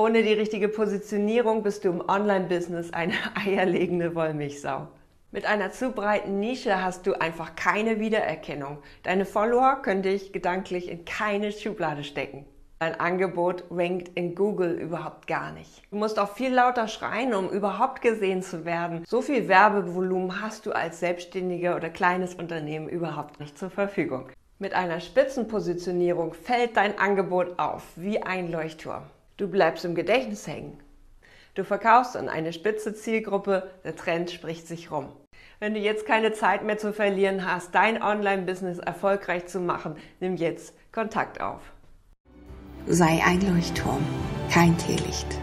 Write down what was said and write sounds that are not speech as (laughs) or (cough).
Ohne die richtige Positionierung bist du im Online-Business eine (laughs) eierlegende Wollmilchsau. Mit einer zu breiten Nische hast du einfach keine Wiedererkennung. Deine Follower können dich gedanklich in keine Schublade stecken. Dein Angebot rankt in Google überhaupt gar nicht. Du musst auch viel lauter schreien, um überhaupt gesehen zu werden. So viel Werbevolumen hast du als Selbstständiger oder kleines Unternehmen überhaupt nicht zur Verfügung. Mit einer Spitzenpositionierung fällt dein Angebot auf wie ein Leuchtturm. Du bleibst im Gedächtnis hängen. Du verkaufst an eine spitze Zielgruppe, der Trend spricht sich rum. Wenn du jetzt keine Zeit mehr zu verlieren hast, dein Online-Business erfolgreich zu machen, nimm jetzt Kontakt auf. Sei ein Leuchtturm, kein Teelicht.